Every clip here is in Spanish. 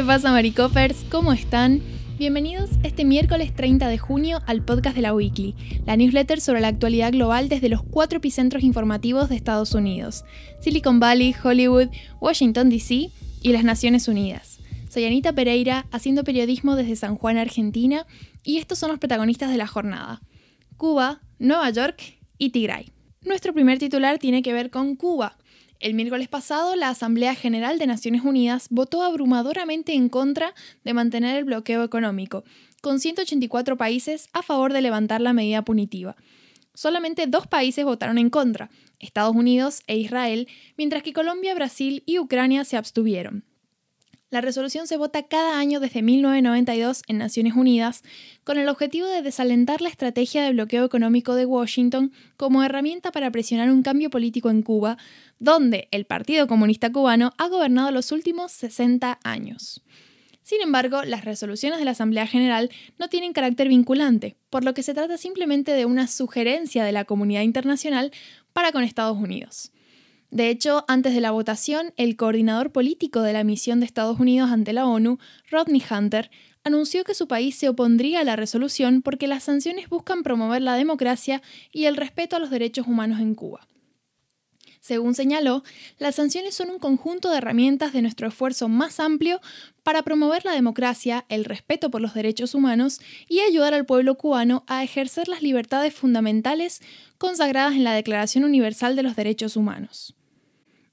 ¿Qué pasa, Maricopers? ¿Cómo están? Bienvenidos este miércoles 30 de junio al podcast de la Weekly, la newsletter sobre la actualidad global desde los cuatro epicentros informativos de Estados Unidos: Silicon Valley, Hollywood, Washington DC y las Naciones Unidas. Soy Anita Pereira, haciendo periodismo desde San Juan, Argentina, y estos son los protagonistas de la jornada: Cuba, Nueva York y Tigray. Nuestro primer titular tiene que ver con Cuba. El miércoles pasado, la Asamblea General de Naciones Unidas votó abrumadoramente en contra de mantener el bloqueo económico, con 184 países a favor de levantar la medida punitiva. Solamente dos países votaron en contra, Estados Unidos e Israel, mientras que Colombia, Brasil y Ucrania se abstuvieron. La resolución se vota cada año desde 1992 en Naciones Unidas con el objetivo de desalentar la estrategia de bloqueo económico de Washington como herramienta para presionar un cambio político en Cuba, donde el Partido Comunista Cubano ha gobernado los últimos 60 años. Sin embargo, las resoluciones de la Asamblea General no tienen carácter vinculante, por lo que se trata simplemente de una sugerencia de la comunidad internacional para con Estados Unidos. De hecho, antes de la votación, el coordinador político de la misión de Estados Unidos ante la ONU, Rodney Hunter, anunció que su país se opondría a la resolución porque las sanciones buscan promover la democracia y el respeto a los derechos humanos en Cuba. Según señaló, las sanciones son un conjunto de herramientas de nuestro esfuerzo más amplio para promover la democracia, el respeto por los derechos humanos y ayudar al pueblo cubano a ejercer las libertades fundamentales consagradas en la Declaración Universal de los Derechos Humanos.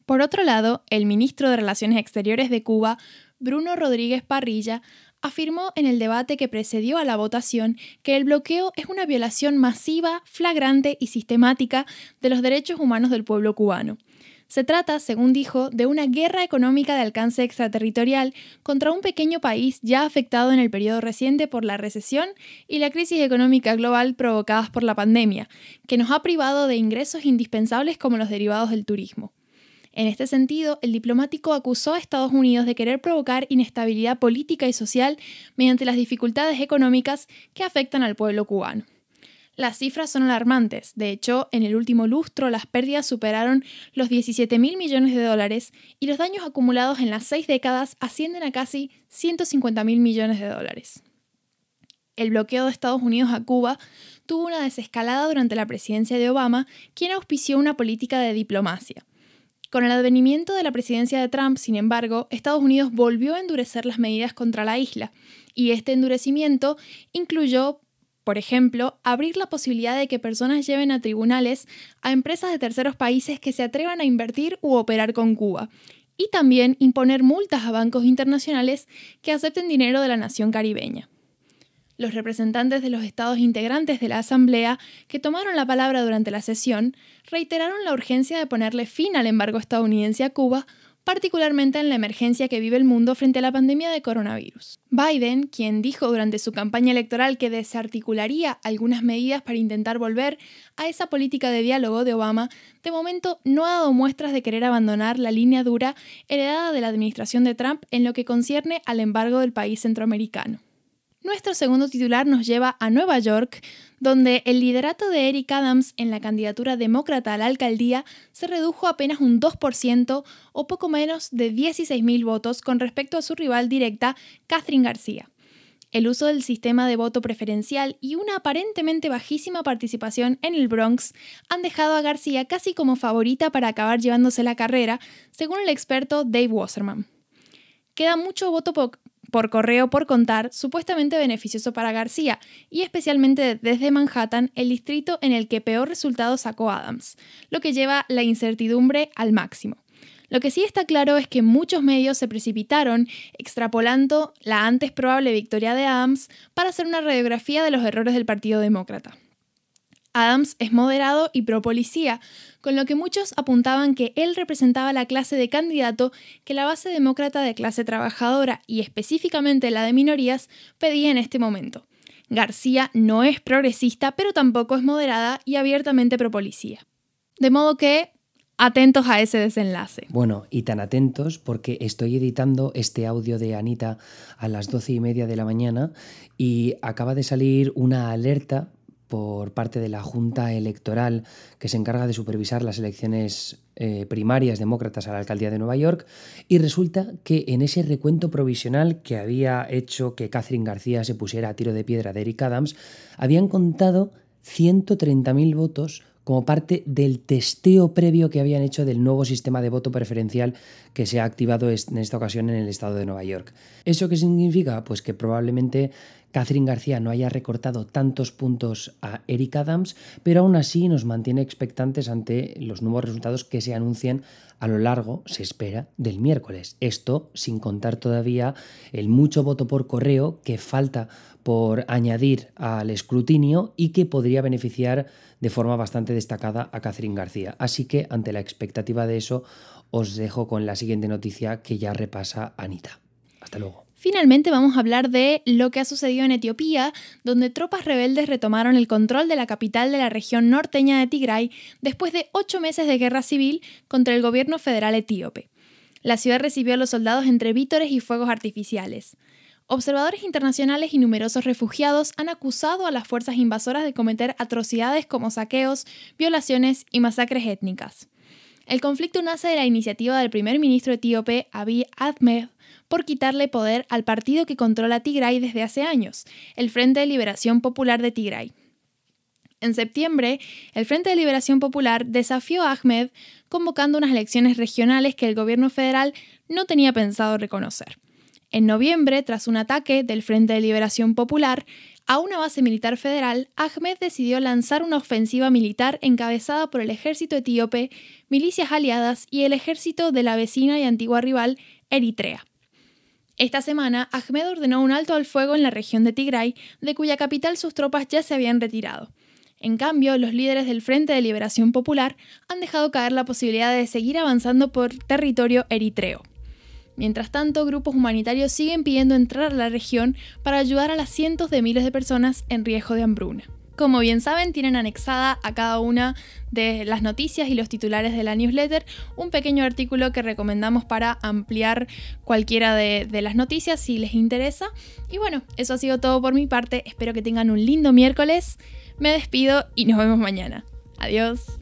Por otro lado, el ministro de Relaciones Exteriores de Cuba, Bruno Rodríguez Parrilla, afirmó en el debate que precedió a la votación que el bloqueo es una violación masiva, flagrante y sistemática de los derechos humanos del pueblo cubano. Se trata, según dijo, de una guerra económica de alcance extraterritorial contra un pequeño país ya afectado en el periodo reciente por la recesión y la crisis económica global provocadas por la pandemia, que nos ha privado de ingresos indispensables como los derivados del turismo. En este sentido, el diplomático acusó a Estados Unidos de querer provocar inestabilidad política y social mediante las dificultades económicas que afectan al pueblo cubano. Las cifras son alarmantes. De hecho, en el último lustro las pérdidas superaron los 17 mil millones de dólares y los daños acumulados en las seis décadas ascienden a casi 150 mil millones de dólares. El bloqueo de Estados Unidos a Cuba tuvo una desescalada durante la presidencia de Obama, quien auspició una política de diplomacia. Con el advenimiento de la presidencia de Trump, sin embargo, Estados Unidos volvió a endurecer las medidas contra la isla, y este endurecimiento incluyó, por ejemplo, abrir la posibilidad de que personas lleven a tribunales a empresas de terceros países que se atrevan a invertir u operar con Cuba, y también imponer multas a bancos internacionales que acepten dinero de la nación caribeña. Los representantes de los estados integrantes de la Asamblea que tomaron la palabra durante la sesión reiteraron la urgencia de ponerle fin al embargo estadounidense a Cuba, particularmente en la emergencia que vive el mundo frente a la pandemia de coronavirus. Biden, quien dijo durante su campaña electoral que desarticularía algunas medidas para intentar volver a esa política de diálogo de Obama, de momento no ha dado muestras de querer abandonar la línea dura heredada de la administración de Trump en lo que concierne al embargo del país centroamericano. Nuestro segundo titular nos lleva a Nueva York, donde el liderato de Eric Adams en la candidatura demócrata a la alcaldía se redujo apenas un 2% o poco menos de 16.000 votos con respecto a su rival directa, Catherine García. El uso del sistema de voto preferencial y una aparentemente bajísima participación en el Bronx han dejado a García casi como favorita para acabar llevándose la carrera, según el experto Dave Wasserman. Queda mucho voto por correo por contar, supuestamente beneficioso para García, y especialmente desde Manhattan, el distrito en el que peor resultado sacó Adams, lo que lleva la incertidumbre al máximo. Lo que sí está claro es que muchos medios se precipitaron extrapolando la antes probable victoria de Adams para hacer una radiografía de los errores del Partido Demócrata. Adams es moderado y pro policía, con lo que muchos apuntaban que él representaba la clase de candidato que la base demócrata de clase trabajadora y específicamente la de minorías pedía en este momento. García no es progresista, pero tampoco es moderada y abiertamente pro policía. De modo que atentos a ese desenlace. Bueno, y tan atentos porque estoy editando este audio de Anita a las doce y media de la mañana y acaba de salir una alerta por parte de la Junta Electoral que se encarga de supervisar las elecciones eh, primarias demócratas a la alcaldía de Nueva York y resulta que en ese recuento provisional que había hecho que Catherine García se pusiera a tiro de piedra de Eric Adams, habían contado 130.000 votos como parte del testeo previo que habían hecho del nuevo sistema de voto preferencial que se ha activado en esta ocasión en el estado de Nueva York. ¿Eso qué significa? Pues que probablemente Catherine García no haya recortado tantos puntos a Eric Adams, pero aún así nos mantiene expectantes ante los nuevos resultados que se anuncian a lo largo, se espera, del miércoles. Esto sin contar todavía el mucho voto por correo que falta por añadir al escrutinio y que podría beneficiar de forma bastante destacada a Catherine García. Así que ante la expectativa de eso os dejo con la siguiente noticia que ya repasa Anita. Hasta luego. Finalmente vamos a hablar de lo que ha sucedido en Etiopía, donde tropas rebeldes retomaron el control de la capital de la región norteña de Tigray después de ocho meses de guerra civil contra el gobierno federal etíope. La ciudad recibió a los soldados entre vítores y fuegos artificiales. Observadores internacionales y numerosos refugiados han acusado a las fuerzas invasoras de cometer atrocidades como saqueos, violaciones y masacres étnicas. El conflicto nace de la iniciativa del primer ministro etíope Abiy Ahmed por quitarle poder al partido que controla Tigray desde hace años, el Frente de Liberación Popular de Tigray. En septiembre, el Frente de Liberación Popular desafió a Ahmed convocando unas elecciones regionales que el gobierno federal no tenía pensado reconocer. En noviembre, tras un ataque del Frente de Liberación Popular a una base militar federal, Ahmed decidió lanzar una ofensiva militar encabezada por el ejército etíope, milicias aliadas y el ejército de la vecina y antigua rival Eritrea. Esta semana, Ahmed ordenó un alto al fuego en la región de Tigray, de cuya capital sus tropas ya se habían retirado. En cambio, los líderes del Frente de Liberación Popular han dejado caer la posibilidad de seguir avanzando por territorio eritreo. Mientras tanto, grupos humanitarios siguen pidiendo entrar a la región para ayudar a las cientos de miles de personas en riesgo de hambruna. Como bien saben, tienen anexada a cada una de las noticias y los titulares de la newsletter un pequeño artículo que recomendamos para ampliar cualquiera de, las noticias si les interesa. Y bueno, eso ha sido todo por mi parte. Espero que tengan un lindo miércoles. Me despido y nos vemos mañana. Adiós.